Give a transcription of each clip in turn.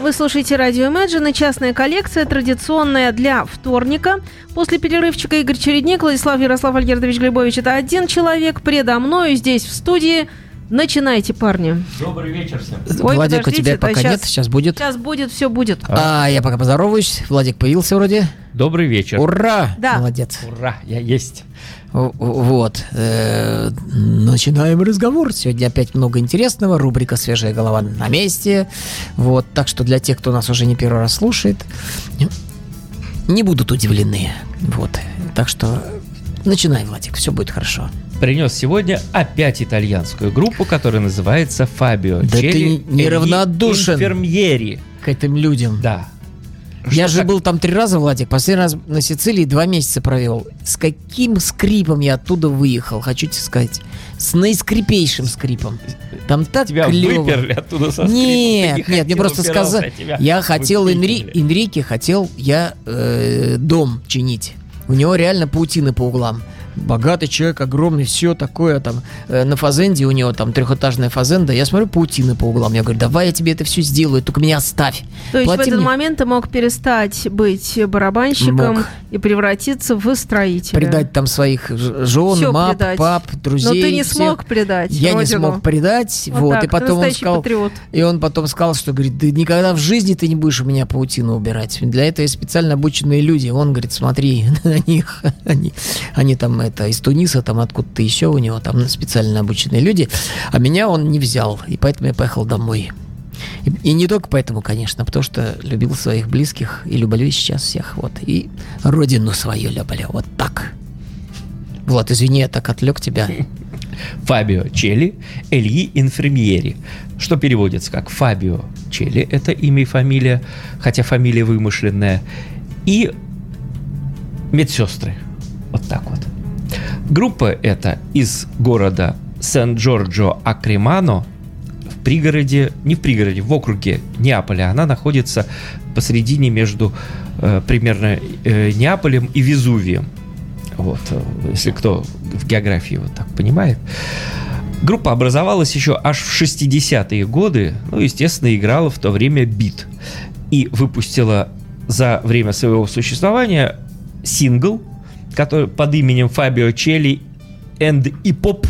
Вы слушаете радио Imagine и частная коллекция, традиционная для вторника. После перерывчика Игорь Чередник, Владислав Ярослав Альгердович Глебович. Это один человек предо мною здесь в студии. Начинайте, парни. Добрый вечер всем. Ой, Владик, у тебя да, пока щас- нет, сейчас будет. Сейчас будет, все будет. А, я пока поздороваюсь. Владик появился вроде. Добрый вечер. Ура! Да. Молодец. Ура, я есть. Вот. э, Начинаем разговор. Сегодня опять много интересного. Рубрика «Свежая голова» на месте. Вот. Так что для тех, кто нас уже не первый раз слушает, не будут удивлены. Вот. Так что начинай, Владик, все будет хорошо. Принес сегодня опять итальянскую группу, которая называется Фабио. Да ты Челли неравнодушен. Инфермьери. К этим людям. Да. Я же так- был там три раза, Владик. Последний раз на Сицилии два месяца провел. С каким скрипом я оттуда выехал, хочу тебе сказать. С наискрипейшим скрипом. Там так Тебя клево. выперли оттуда со Нет, не нет, мне просто тебя Я хотел Энри, выкинули. Энрике, хотел я э, дом чинить. У него реально паутины по углам. Богатый человек, огромный, все такое там. э, на фазенде у него там трехэтажная фазенда. Я смотрю, паутины по углам. Я говорю, давай я тебе это все сделаю, только меня оставь. То есть Плати в этот мне. момент ты мог перестать быть барабанщиком Мог. и превратиться в строителя. предать там своих жен, Всё мап, предать. пап, друзей. Но ты не всех. смог предать Я не родину. смог предать, Вот вот, так, и ты потом он сказал, патриот. и он потом сказал, что говорит, да никогда в жизни ты не будешь у меня паутину убирать. Для этого есть специально обученные люди. Он говорит, смотри на них, они, они там это из Туниса, там откуда-то еще у него там специально обученные люди, а меня он не взял, и поэтому я поехал домой. И, не только поэтому, конечно, потому что любил своих близких и люблю сейчас всех, вот. И родину свою люблю, вот так. Вот, извини, я так отвлек тебя. Фабио Челли Эльи Инфермьери, что переводится как Фабио Челли, это имя и фамилия, хотя фамилия вымышленная, и медсестры. Группа эта из города Сан-Джорджо Акримано в пригороде, не в пригороде, в округе Неаполя. Она находится посередине между э, примерно э, Неаполем и Везувием. Вот, э, если кто в географии вот так понимает. Группа образовалась еще аж в 60-е годы, ну, естественно, играла в то время бит. И выпустила за время своего существования сингл, который под именем Фабио Челли and и поп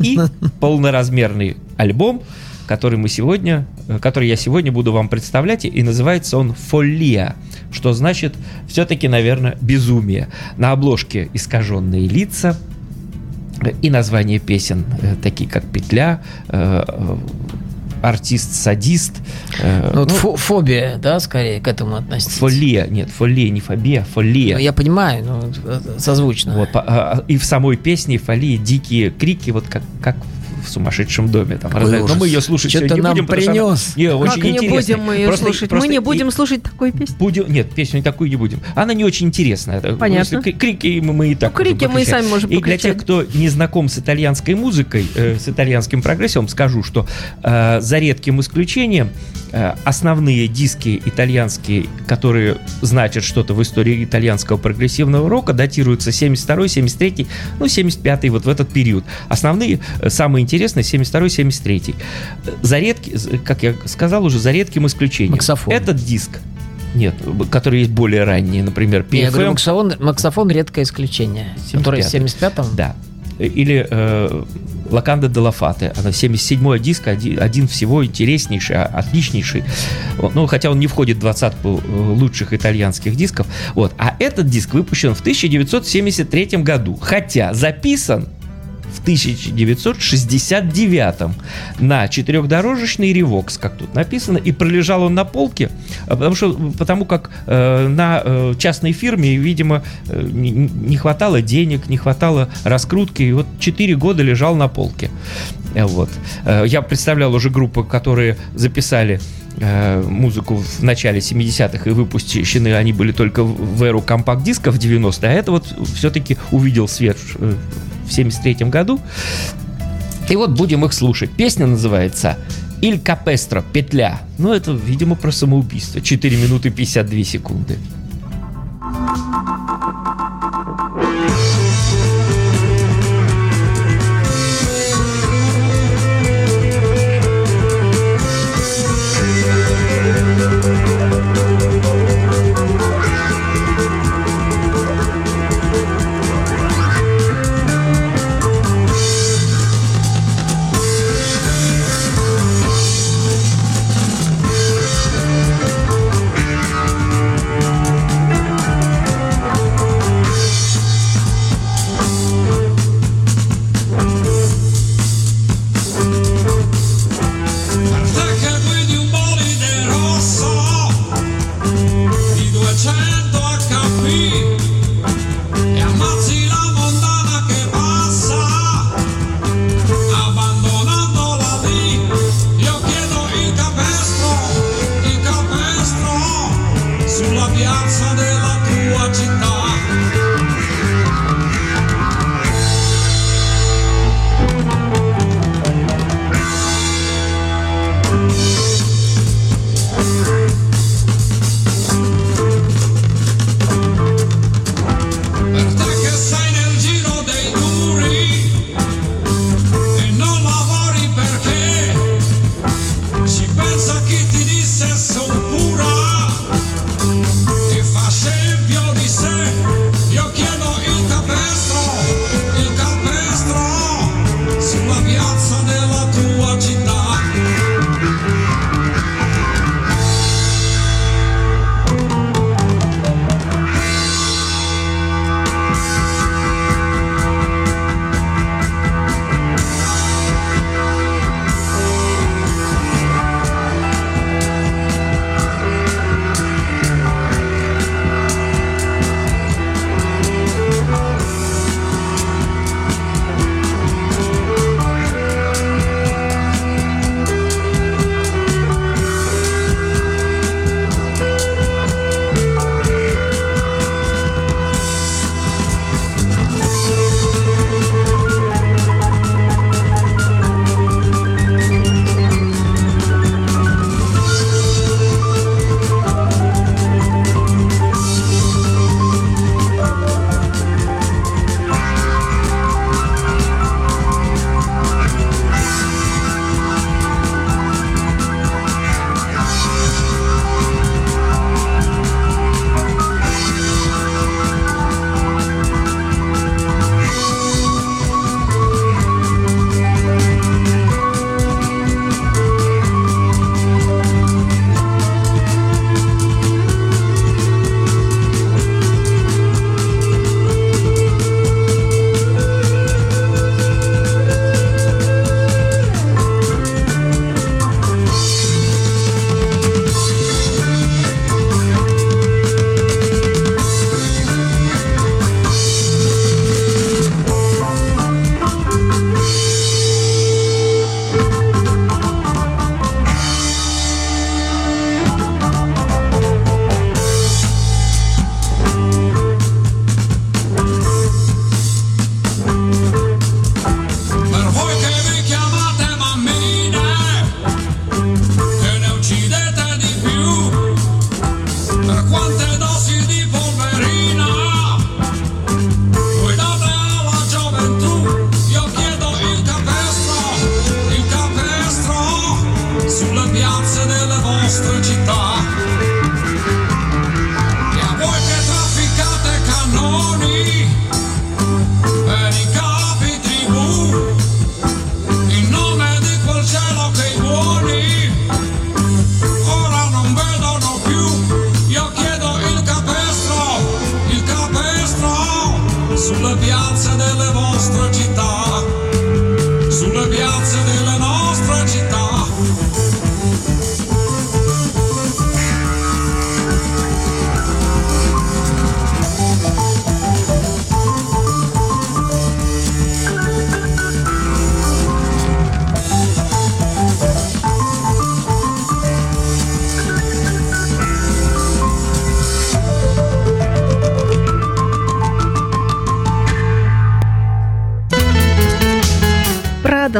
и полноразмерный альбом, который мы сегодня, э, который я сегодня буду вам представлять, и называется он «Фолия», что значит все-таки, наверное, безумие. На обложке искаженные лица, и названия песен, э, такие как «Петля», э, «Артист-садист», э, Ну, вот ну, фо- фобия, да, скорее к этому относится. «Фолия», нет, «Фолия», не «фобия», «Фолия». Ну, я понимаю, ну, э, созвучно. Вот, по- а, и в самой песне Фали дикие крики, вот как, как в сумасшедшем доме. Там. Но мы ее слушать Чё сегодня не нам будем, что она-? Не, очень Как не интересная. будем мы ее Просто- слушать? просто мы не и- будем слушать такой песни. Будем, нет, песню такую не будем. Она не очень интересная. Это- Понятно. если крики мы, мы и так Ну, крики мы и сами можем И для тех, кто не знаком с итальянской музыкой, э, с итальянским прогрессивом, скажу, что э, за редким исключением э, основные диски итальянские, которые значат что-то в истории итальянского прогрессивного рока, датируются 72 73 ну, 75 вот в этот период. Основные, э, самые интересные 72 73 За редки, как я сказал уже, за редким исключением. Максофон. Этот диск нет, которые есть более ранние, например, Я говорю, PFM. максофон, максофон редкое исключение. Который в 75-м? Да. Или э, Лаканда де Лафате. Она 77-й диск, один, один всего интереснейший, а- отличнейший. Вот, Ну, хотя он не входит в двадцатку э, лучших итальянских дисков. Вот. А этот диск выпущен в 1973 году. Хотя записан в 1969 на четырехдорожечный ревокс, как тут написано, и пролежал он на полке, а потому что потому как э, на э, частной фирме, видимо, э, не, хватало денег, не хватало раскрутки, и вот 4 года лежал на полке. Э, Вот. Э, Я представлял уже группы, которые записали музыку в начале 70-х и выпущены они были только в эру компакт-дисков 90-е, а это вот все-таки увидел свет э, в 73 году. И вот будем их слушать. Песня называется «Иль Капестро. Петля». Ну, это, видимо, про самоубийство. 4 минуты 52 секунды.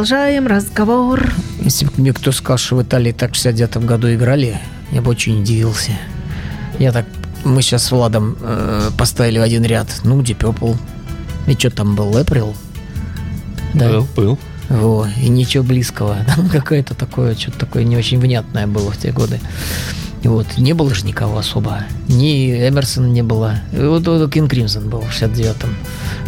Продолжаем разговор. Если бы мне кто сказал, что в Италии так в 69 году играли, я бы очень удивился. Я так... Мы сейчас с Владом э, поставили в один ряд. Ну, Purple. И что там был? April? Да. Был, был. Во, и ничего близкого. Там какое-то такое, что-то такое не очень внятное было в те годы. И вот, не было же никого особо. Ни Эмерсона не было. И вот, вот Кинг Кримсон был в 69-м.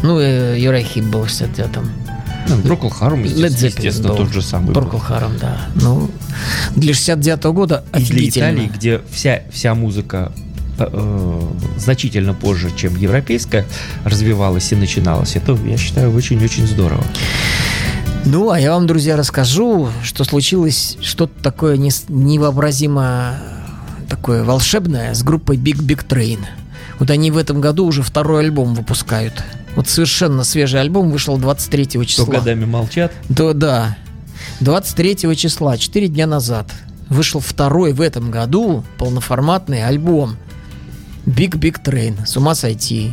Ну, и Юрай Хип был в 69-м. Ну, Брокл Харум, естественно, тот же самый. Брокл Харум, да. Ну, для 69-го года И для. Италии, где вся, вся музыка э, значительно позже, чем европейская, развивалась и начиналась, это, я считаю, очень-очень здорово. Ну, а я вам, друзья, расскажу, что случилось что-то такое невообразимо такое волшебное с группой Big Big Train. Вот они в этом году уже второй альбом выпускают. Вот совершенно свежий альбом вышел 23 Кто числа. годами молчат, Да, да. 23 числа, 4 дня назад, вышел второй в этом году полноформатный альбом. Big Big Train. С ума сойти.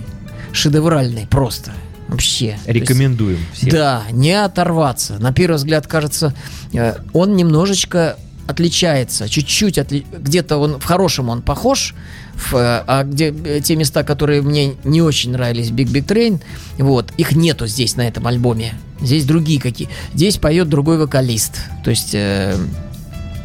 Шедевральный просто. Вообще. То есть- Рекомендуем всем. да, не оторваться. На первый взгляд кажется, э, он немножечко отличается, чуть-чуть отли- где-то он в хорошем он похож, в, э, а где э, те места, которые мне не очень нравились, Big Big Train, вот их нету здесь на этом альбоме. Здесь другие какие. Здесь поет другой вокалист, то есть. э,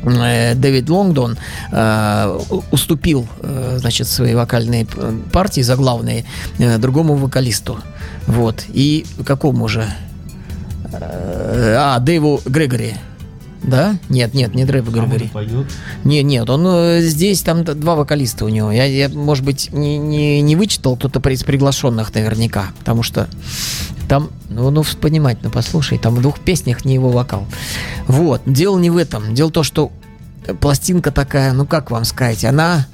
э, Дэвид Лонгдон э, уступил, э, значит, свои вокальные п- партии заглавные э, другому вокалисту. Вот. И какому же? Э, А, Дэйву Грегори. Да? Нет, нет, не Дэйву Грегори. Не, нет, он э, здесь, там два вокалиста у него. Я, я, может быть, не, не, не вычитал кто-то из приглашенных наверняка, потому что там, ну, ну, понимать, ну, послушай, там в двух песнях не его вокал. Вот, дело не в этом. Дело в том, что э, пластинка такая, ну, как вам сказать, она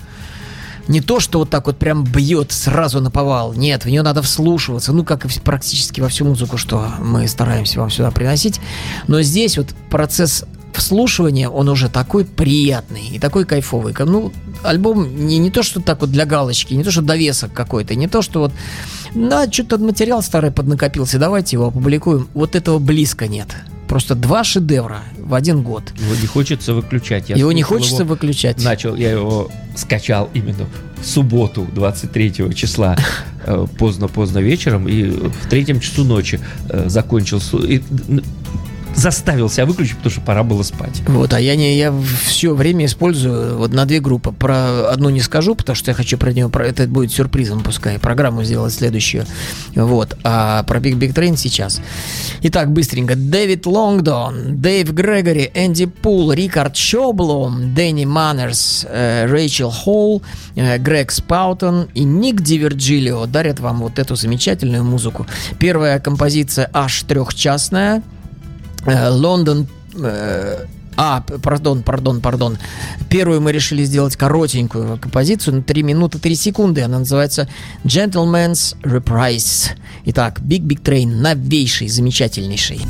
не то, что вот так вот прям бьет сразу на повал. Нет, в нее надо вслушиваться. Ну, как и практически во всю музыку, что мы стараемся вам сюда приносить. Но здесь вот процесс вслушивания, он уже такой приятный и такой кайфовый. Ка- Ну, альбом не, не то, что так вот для галочки, не то, что довесок какой-то, не то, что вот да, что-то материал старый поднакопился, давайте его опубликуем. Вот этого близко нет. Просто два шедевра в один год. Его не хочется выключать. Я его не хочется его, выключать. Начал, я его скачал именно в субботу, 23 числа, э, поздно-поздно вечером, и в третьем часу ночи э, закончил, и, заставил себя выключить, потому что пора было спать. Вот, а я не, я все время использую вот на две группы. Про одну не скажу, потому что я хочу про нее, про это будет сюрпризом, пускай программу сделать следующую. Вот, а про Big Big Train сейчас. Итак, быстренько. Дэвид Лонгдон, Дэйв Грегори, Энди Пул, Рикард Шоблом, Дэнни Маннерс, э, Рэйчел Холл, э, Грег Спаутон и Ник Дивергилио дарят вам вот эту замечательную музыку. Первая композиция аж трехчастная. Э, Лондон... э, А, пардон, пардон, пардон. Первую мы решили сделать коротенькую композицию на 3 минуты 3 секунды. Она называется Gentleman's Reprise. Итак, Big Big Train, новейший, замечательнейший.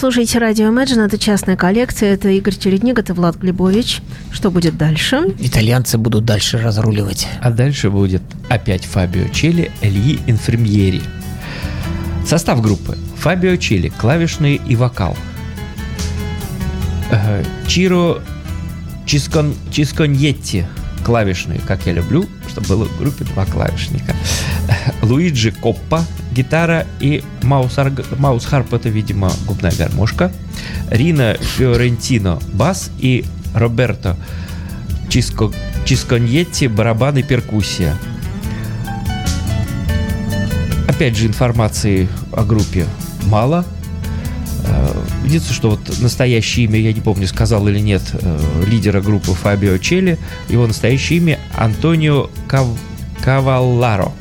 Слушаете радио Imagine, это частная коллекция, это Игорь Чередник, это Влад Глебович. Что будет дальше? Итальянцы будут дальше разруливать. А дальше будет опять Фабио Челли, Эльи Инфермьери. Состав группы. Фабио Челли, клавишные и вокал. Э, Чиро Чискон, Чисконьетти, клавишные, как я люблю, чтобы было в группе два клавишника. Луиджи Коппа, гитара и Маус, Маус Харп, это, видимо, губная гармошка. Рина Фиорентино, бас и Роберто Чиско, Чисконьетти, барабан и перкуссия. Опять же, информации о группе мало. Э, Единственное, что вот настоящее имя, я не помню, сказал или нет, э, лидера группы Фабио Челли, его настоящее имя Антонио Кав... Кавалларо.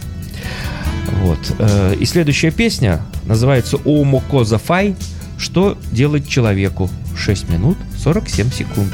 Вот. э, И следующая песня называется «Омо Коза Фай. Что делать человеку?» 6 минут 47 секунд.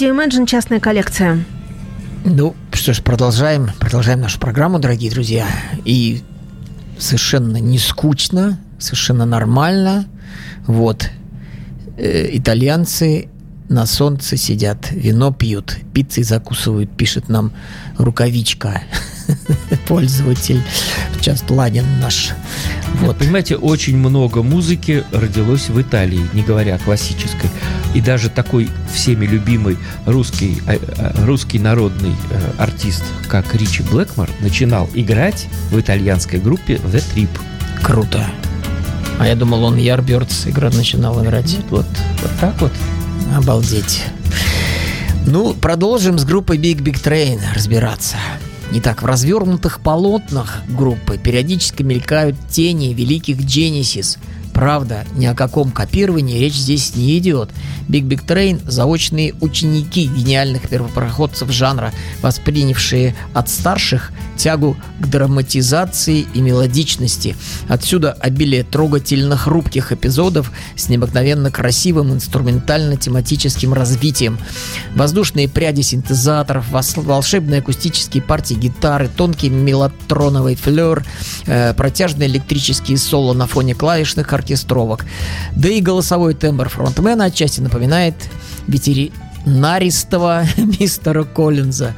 Радио Imagine частная коллекция. Ну, что ж, продолжаем, продолжаем нашу программу, дорогие друзья. И совершенно не скучно, совершенно нормально. Вот. Э, итальянцы на солнце сидят, вино пьют, пиццей закусывают, пишет нам рукавичка. Пользователь. Сейчас Ладин наш. Вот. Понимаете, очень много музыки родилось в Италии, не говоря о классической. И даже такой всеми любимый русский, э, э, русский народный э, артист, как Ричи Блэкмор, начинал играть в итальянской группе The Trip. Круто. А я думал, он Ярбердс игра начинал играть. Вот, вот так вот. Обалдеть. Ну, продолжим с группой Big Big Train разбираться. Итак, в развернутых полотнах группы периодически мелькают тени великих Genesis. Правда, ни о каком копировании речь здесь не идет. Big Big Train – заочные ученики гениальных первопроходцев жанра, воспринявшие от старших тягу к драматизации и мелодичности. Отсюда обилие трогательно хрупких эпизодов с необыкновенно красивым инструментально-тематическим развитием. Воздушные пряди синтезаторов, волшебные акустические партии гитары, тонкий мелатроновый флер, э, протяжные электрические соло на фоне клавишных оркестровок. Да и голосовой тембр фронтмена отчасти напоминает ветеринаристого мистера Коллинза.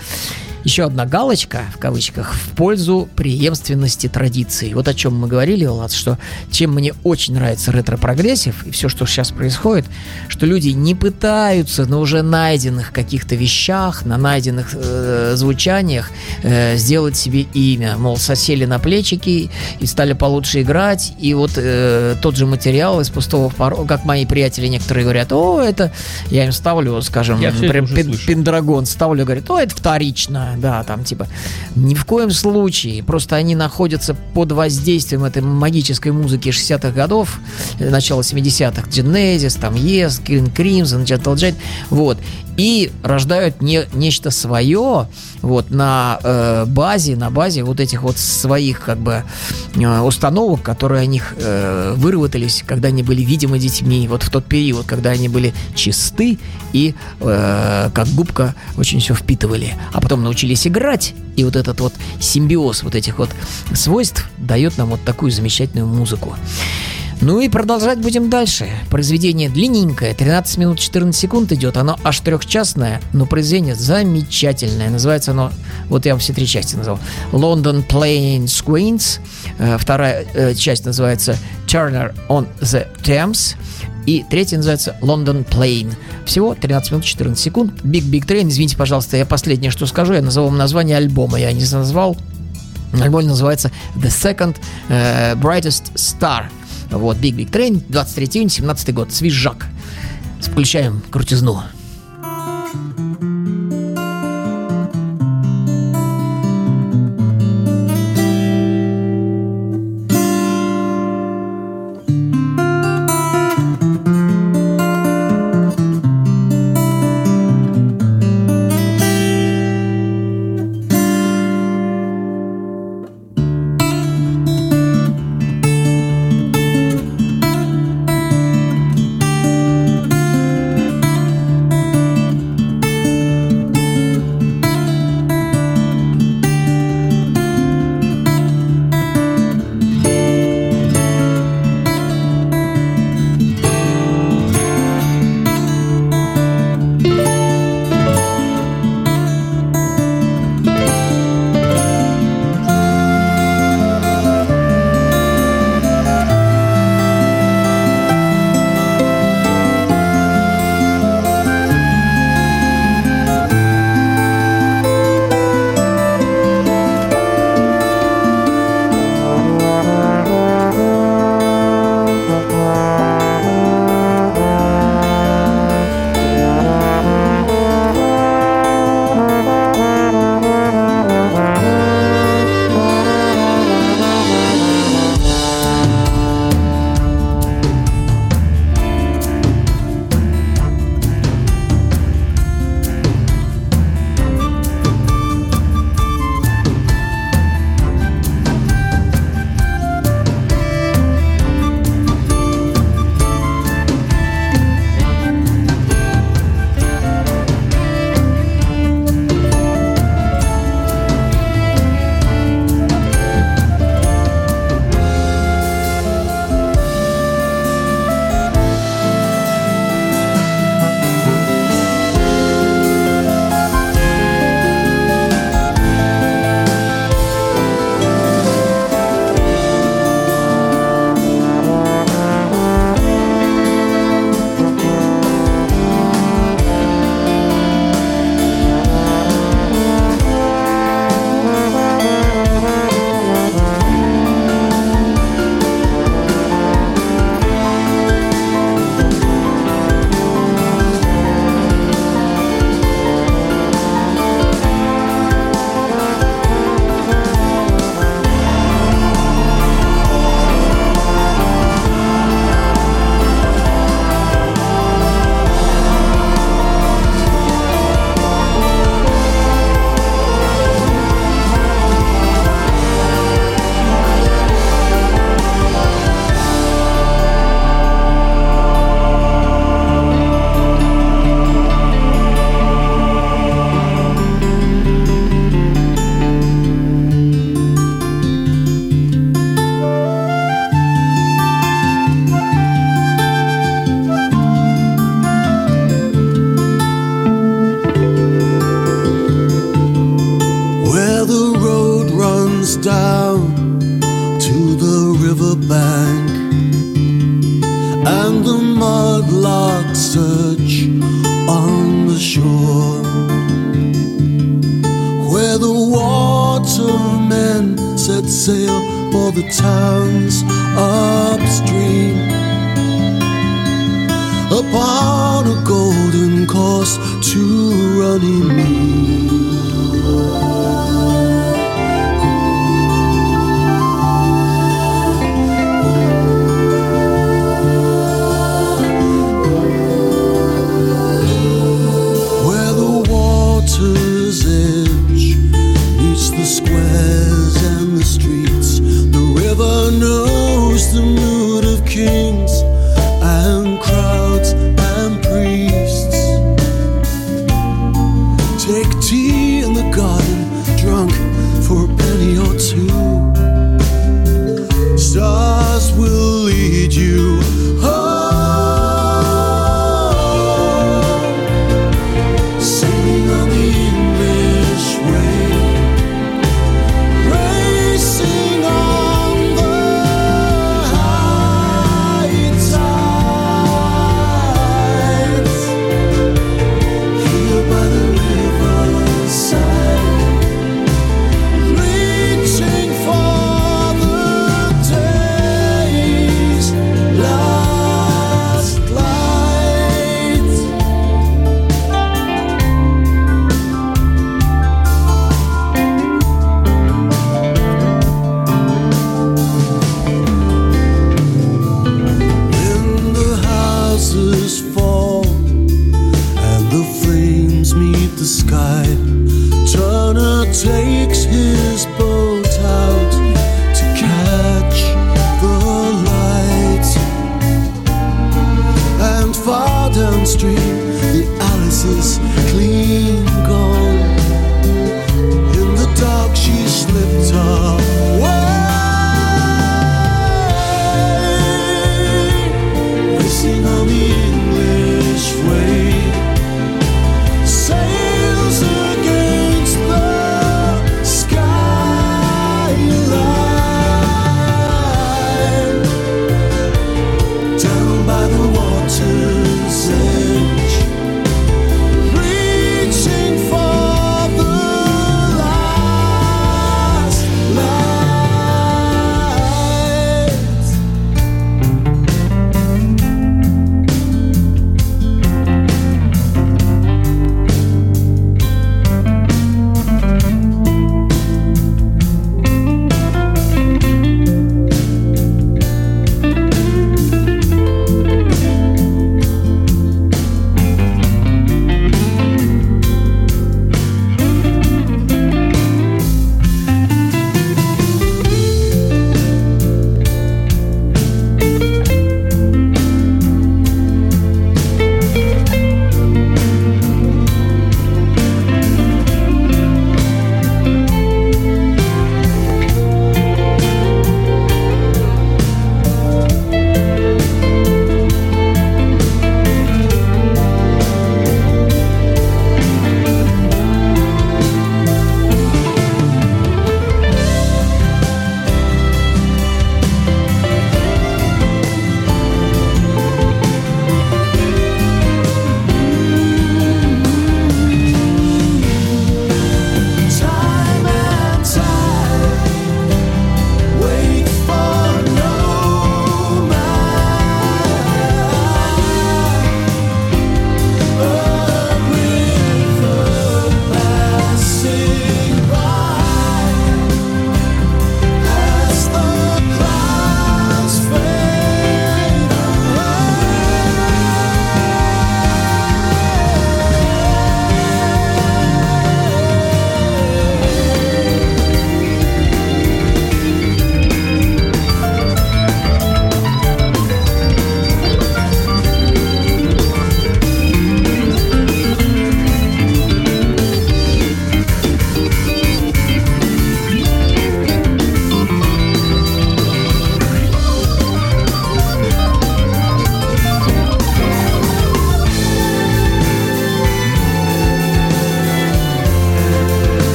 Еще одна галочка, в кавычках, в пользу преемственности традиций. Вот о чем мы говорили, Влад, что чем мне очень нравится ретро-прогрессив и все, что сейчас происходит, что люди не пытаются на уже найденных каких-то вещах, на найденных э, звучаниях э, сделать себе имя. Мол, сосели на плечики и стали получше играть, и вот э, тот же материал из пустого в порог, как мои приятели некоторые говорят, о, это, я им ставлю, скажем, Я. Пендрагон ставлю, говорит, о, это вторично, да, там типа, ни в коем случае, просто они находятся под воздействием этой магической музыки 60-х годов, начала 70-х, Genesis, там Yes, King Crimson, Gentle Giant, вот, и рождают не, нечто свое, вот, на э, базе, на базе вот этих вот своих, как бы, э, установок, которые о них э, выработались, когда они были видимы детьми, вот в тот период, когда они были чисты и э, как губка очень все впитывали, а потом научились играть, и вот этот вот симбиоз вот этих вот свойств дает нам вот такую замечательную музыку. Ну и продолжать будем дальше. Произведение длинненькое, 13 минут 14 секунд идет. Оно аж трехчастное, но произведение замечательное. Называется оно, вот я вам все три части назвал. London Plains Queens. Вторая э, часть называется Turner on the Thames. И третья называется London Plain. Всего 13 минут 14 секунд. Big Big Train. Извините, пожалуйста, я последнее, что скажу. Я назову вам название альбома. Я не назвал. Альбом называется The Second э, Brightest Star. Вот, Big Big Train, 23 июня, 17 год. Свежак. Включаем крутизну.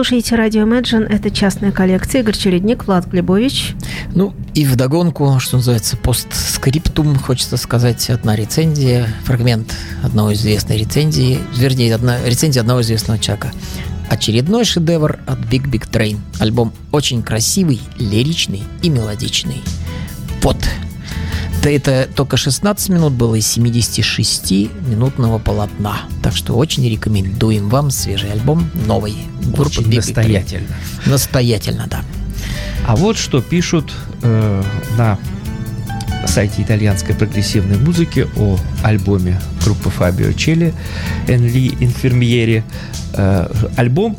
Слушаете радио Imagine. Это частная коллекция. Игорь Чередник, Влад Глебович. Ну, и вдогонку, что называется, постскриптум, хочется сказать, одна рецензия, фрагмент одной известной рецензии, вернее, одна, рецензия одного известного человека. Очередной шедевр от Big Big Train. Альбом очень красивый, лиричный и мелодичный. Вот. Да это только 16 минут было из 76-минутного полотна. Так что очень рекомендуем вам свежий альбом новый. Группа Очень настоятельно. Настоятельно, да. А вот что пишут э, на сайте итальянской прогрессивной музыки о альбоме группы Фабио Челли Энли Инфермиери. Э, альбом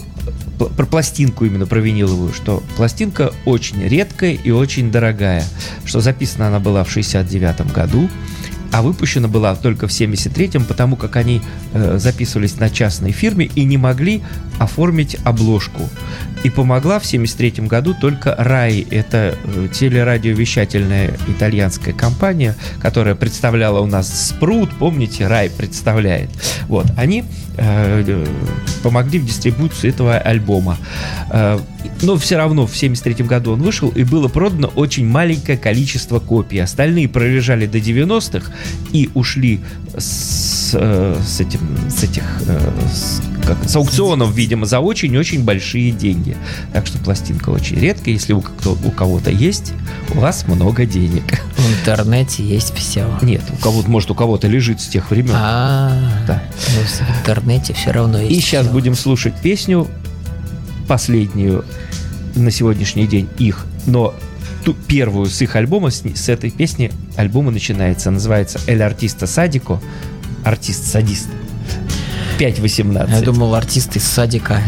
про пластинку именно, про виниловую, что пластинка очень редкая и очень дорогая, что записана она была в 69 году, а выпущена была только в 73-м, потому как они э, записывались на частной фирме и не могли оформить обложку. И помогла в 73 году только RAI, это э, телерадиовещательная итальянская компания, которая представляла у нас Спрут, помните, RAI представляет. Вот, они э, э, помогли в дистрибуции этого альбома. Э, но все равно в 73 году он вышел, и было продано очень маленькое количество копий. Остальные пролежали до 90-х и ушли с, э, с этим, с этих, э, с, как, с аукционов, видимо, за очень-очень большие деньги. Так что пластинка очень редкая. Если у, кто, у кого-то есть, у вас много денег. В интернете есть все. Нет, у кого-то, может, у кого-то лежит с тех времен. А, Да. ну, в интернете все равно есть. И сейчас будем слушать песню последнюю на сегодняшний день их, но ту первую с их альбома, с, с этой песни альбома начинается, называется «Эль артиста садико», артист-садист. 5.18. Я думал, артист из садика.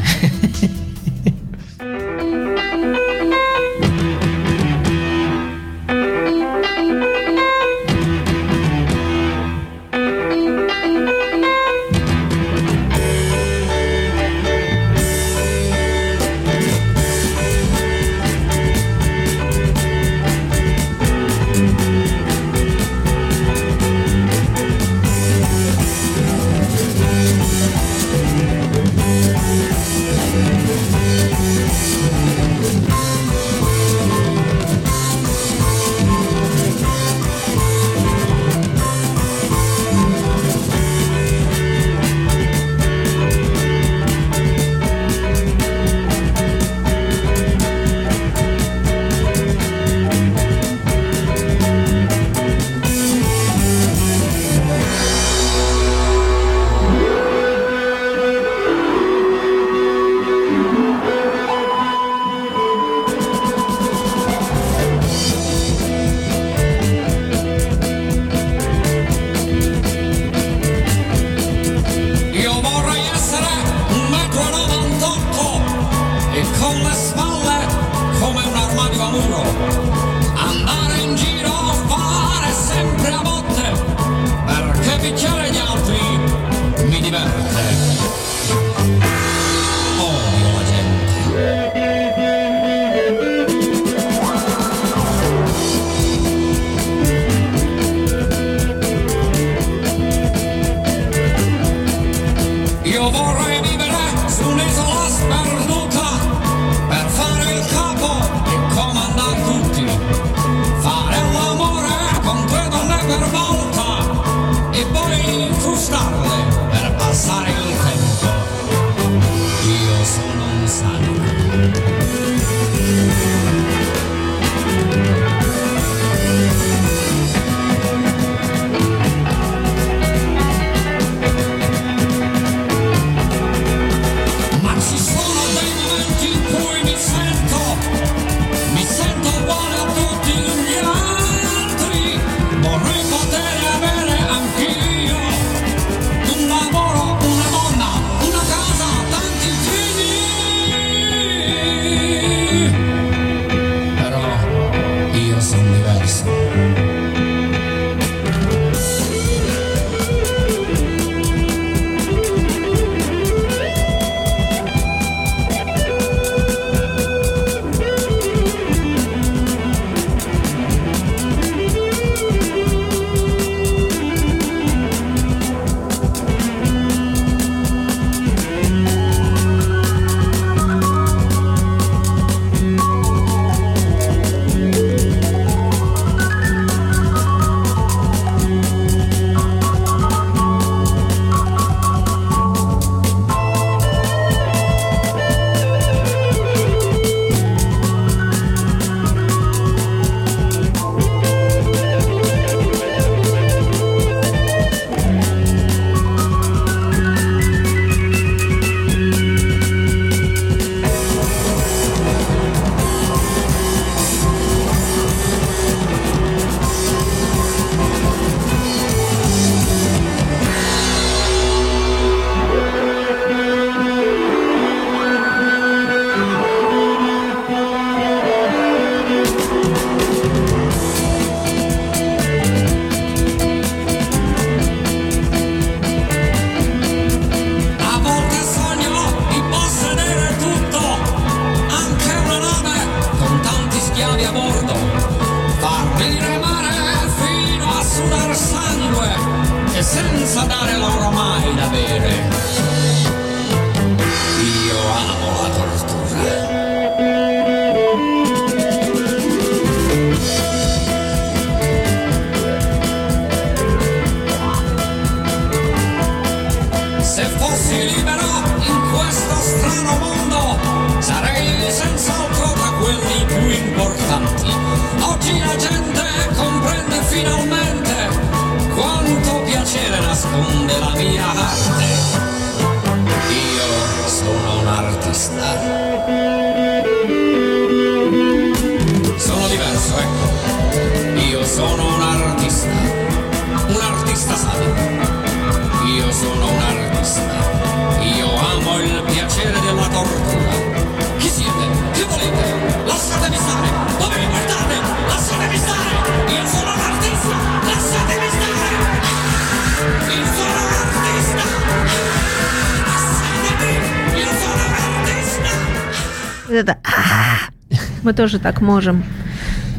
Мы тоже так можем.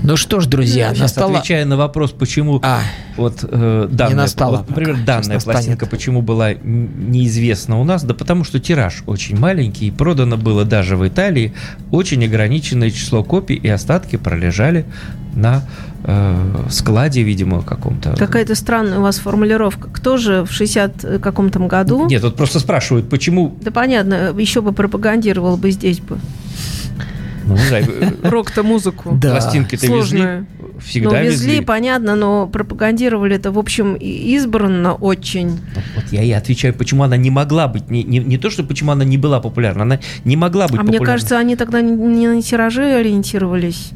Ну что ж, друзья, Сейчас настала... отвечая на вопрос, почему А, вот э, данная, настала вот, например, пока. данная Сейчас пластинка настанет. почему была неизвестна у нас, да потому что тираж очень маленький, и продано было даже в Италии очень ограниченное число копий, и остатки пролежали на э, складе, видимо, каком-то. Какая-то странная у вас формулировка. Кто же в 60 каком-то году... Нет, вот просто спрашивают, почему... Да понятно, еще бы пропагандировал бы здесь бы. Ну, не знаю, Рок-то музыку. Да. пластинки-то везли, всегда ну, везли, везли. понятно, но пропагандировали это, в общем, избранно очень. Ну, Вот я и отвечаю, почему она не могла быть, не, не, не то, что почему она не была популярна, она не могла быть А мне популярна. кажется, они тогда не- не на тиражи ориентировались.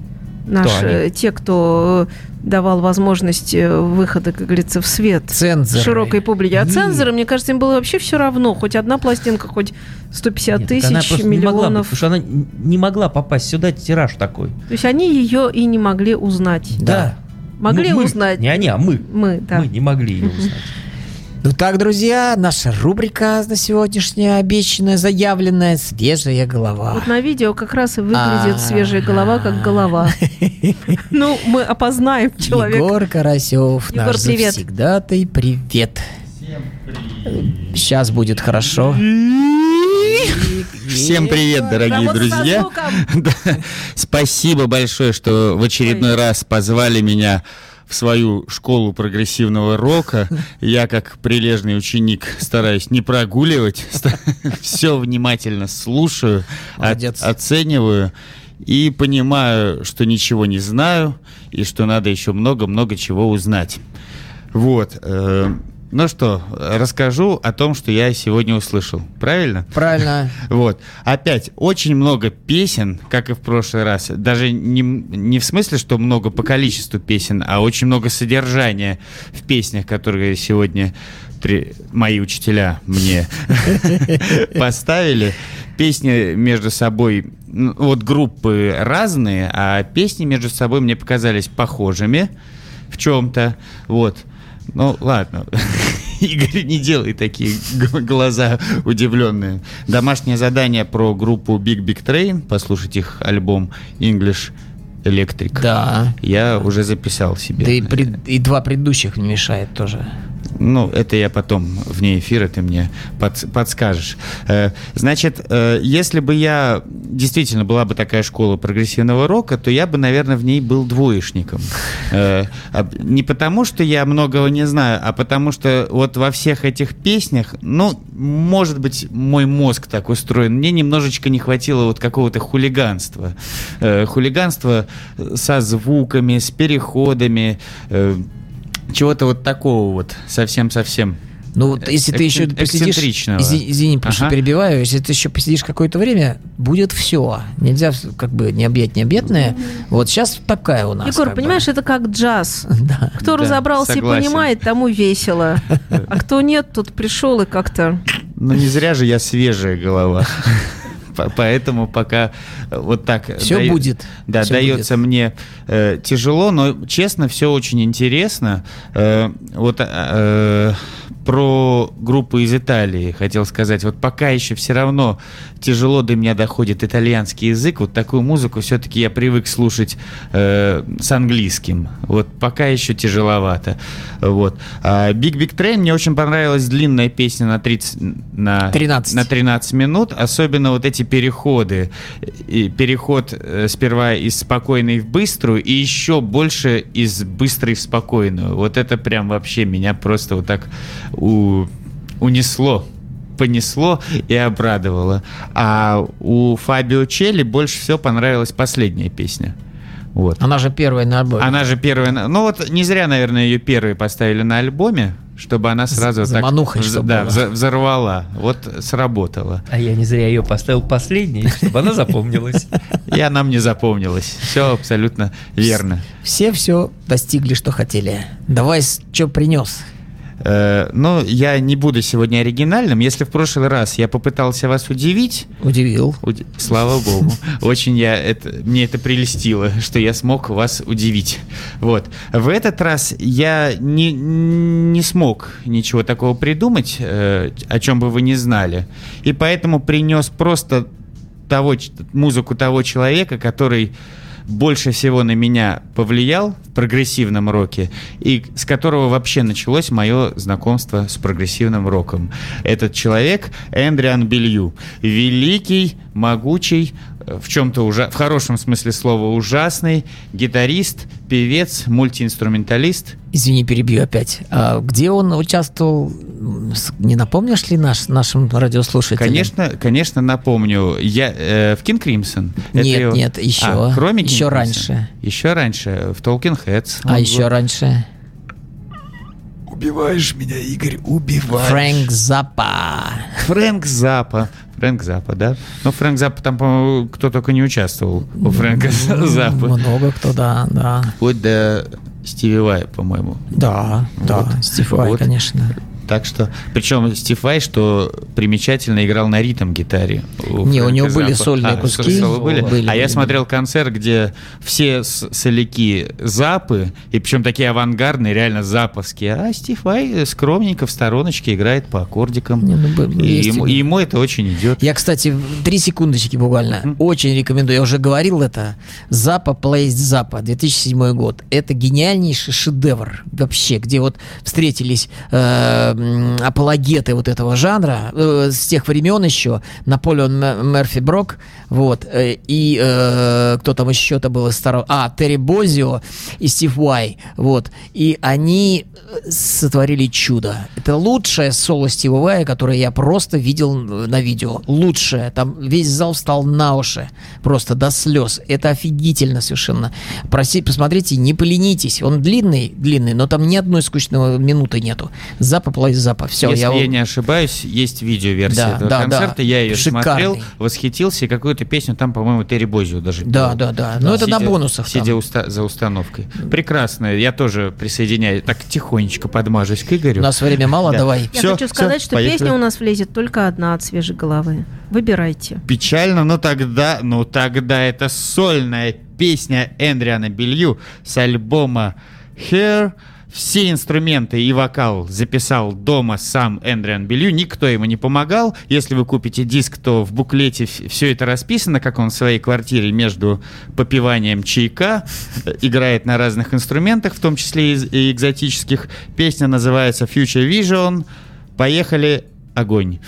Наши, они? те, кто э, давал возможность э, выхода, как говорится, в свет цензоры. широкой публике. А Нет. цензоры, мне кажется, им было вообще все равно. Хоть одна пластинка, хоть 150 Нет, так она тысяч, просто не могла миллионов. потому что она не могла попасть сюда, тираж такой. То есть они ее и не могли узнать. Да. Могли Ну, мы, узнать. Не они, а мы. Мы, да. Мы не могли ее узнать. Ну так, друзья, наша рубрика на сегодняшняя обещанная, заявленная «Свежая голова». Вот на видео как раз и выглядит А. свежая голова как голова. Ну, мы опознаем человека. Егор Карасев, наш привет. завсегдатый, привет. Сейчас будет хорошо. Всем привет, дорогие друзья. Спасибо большое, что в очередной раз позвали меня в свою школу прогрессивного рока. Я, как прилежный ученик, стараюсь не прогуливать, все внимательно слушаю, оцениваю и понимаю, что ничего не знаю и что надо еще много-много чего узнать. Вот. Ну что, расскажу о том, что я сегодня услышал. Правильно? Правильно. Вот. Опять, очень много песен, как и в прошлый раз. Даже не, не в смысле, что много по количеству песен, а очень много содержания в песнях, которые сегодня при- мои учителя мне поставили. Песни между собой, вот группы разные, а песни между собой мне показались похожими в чем-то. Вот. Ну, ладно. Игорь, не делай такие глаза удивленные. Домашнее задание про группу Big Big Train. Послушать их альбом English Electric. Да. Я уже записал себе. Да и, пред- и два предыдущих не мешает тоже. Ну, это я потом вне эфира ты мне подс- подскажешь. Э, Значит, э, если бы я действительно была бы такая школа прогрессивного рока, то я бы, наверное, в ней был двоечником. Э, а Не потому, что я многого не знаю, а потому что вот во всех этих песнях, ну, может быть, мой мозг так устроен, мне немножечко не хватило вот какого-то хулиганства. Хулиганства со звуками, с переходами, чего-то вот такого вот, совсем-совсем. Ну, вот если ты еще посидишь... Извини, извини, Ага. перебиваю. Если ты еще посидишь какое-то время, будет все. Нельзя как бы не объять необъятное. Вот сейчас такая у нас. Егор, как бы. понимаешь, это как джаз. Да. Кто Да, разобрался согласен. и понимает, тому весело. А кто нет, тот пришел и как-то... Ну, не зря же я свежая голова. По- Поэтому пока э, вот так... Всё даю- будет. Да, Всё дается мне э, тяжело, но, честно, все очень интересно. Э, вот э, про группу из Италии хотел сказать. Вот пока еще все равно тяжело до меня доходит итальянский язык. Вот такую музыку все-таки я привык слушать э, с английским. Вот пока еще тяжеловато. Вот. А Big Big Train мне очень понравилась длинная песня на 30... На 13. На 13 минут. Особенно вот эти переходы. И переход э, сперва из спокойной в быструю и еще больше из быстрой в спокойную. Вот это прям вообще меня просто вот так у- унесло понесло и обрадовало. А у Фабио Челли больше всего понравилась последняя песня. Вот. Она же первая на альбоме. Она же первая... на- Ну вот не зря, наверное, ее первой поставили на альбоме, чтобы она сразу так... заманухой, вз- чтобы да, была. взорвала. Вот сработало. А я не зря ее поставил последней, чтобы она запомнилась. И она мне запомнилась. Все абсолютно верно. Все все достигли, что хотели. Давай, что принес? Э, Но я не буду сегодня оригинальным. Если в прошлый раз я попытался вас удивить, Удивил. Уди- Слава богу. Очень я это, мне это прелестило, что я смог вас удивить. Вот. В этот раз я не, не смог ничего такого придумать, э, о чем бы вы не знали. И поэтому принес просто того, музыку того человека, который больше всего на меня повлиял в прогрессивном роке и с которого вообще началось мое знакомство с прогрессивным роком. Этот человек Эндриан Белью. Великий, могучий, в чем-то уже, в хорошем смысле слова ужасный, гитарист, певец, мультиинструменталист. Извини, перебью опять. А где он участвовал? Не напомнишь ли наш, нашим радиослушателям? Конечно, конечно, напомню, я э, в King Crimson. Это Нет, его- нет, еще. А, кроме King Еще Crimson? раньше. Еще раньше в Talking Heads. А еще был. раньше Убиваешь меня, Игорь, убиваешь. Фрэнк Заппа. Фрэнк Запа. Фрэнк Запа, да? Ну, Фрэнк Запа там, по-моему, кто только не участвовал у Фрэнка Запа. Много кто, да, да. Вплоть до Стиви Вай, по-моему. Да, да, Вот. Стив Вай, Вот. конечно. Так что, причем Стив Вай, что примечательно, играл на ритм-гитаре. Не, у него были Заппа. сольные А, куски. были? Были, а я были. смотрел концерт, где все соляки запы, и причем такие авангардные, реально заповские, а Стив Вай скромненько в стороночке играет по аккордикам. Не, ну, и, есть ему, у и ему это очень идет. Я, кстати, три секундочки буквально. Мгм. Очень рекомендую. Я уже говорил это. Запа Place Запа, 2007 год. Это гениальнейший шедевр вообще, где вот встретились э, апологеты вот этого жанра э, с тех времен еще. Наполеон Мерфи Брок, вот, э, и э, кто там еще-то был из старого... А, Терри Бозио и Стив Уай, вот. И они э, сотворили чудо. Это лучшее соло Стива Уая, которое я просто видел на видео. Лучшее. Там весь зал встал на уши. Просто до слез. Это офигительно совершенно. Проси, посмотрите, не поленитесь. Он длинный, длинный, но там ни одной скучного минуты нету. Запа, плай, запа. Все, Если я... я... не ошибаюсь, есть видеоверсия Да, этого да, концерта. да. Я ее Шикарный. смотрел, восхитился, и какую-то песню там, по-моему, Терри Бозио даже Да, пел. да, да. Но это на Сидя- бонусах там. Сидя уста- за установкой. Прекрасно. Я тоже присоединяюсь. Так тихонечко подмажусь к Игорю. У нас время мало, Да. давай. Я Всё, хочу сказать, что поехали. песня у нас влезет только одна от свежей головы. Выбирайте. Печально, но тогда, ну тогда это сольная песня Эндриана Белью с альбома Hair. Все инструменты и вокал записал дома сам Эндриан Белью. Никто ему не помогал. Если вы купите диск, то в буклете все это расписано, как он в своей квартире между попиванием чайка э, играет на разных инструментах, в том числе и и экзотических. Песня называется Future Vision. Поехали, огонь.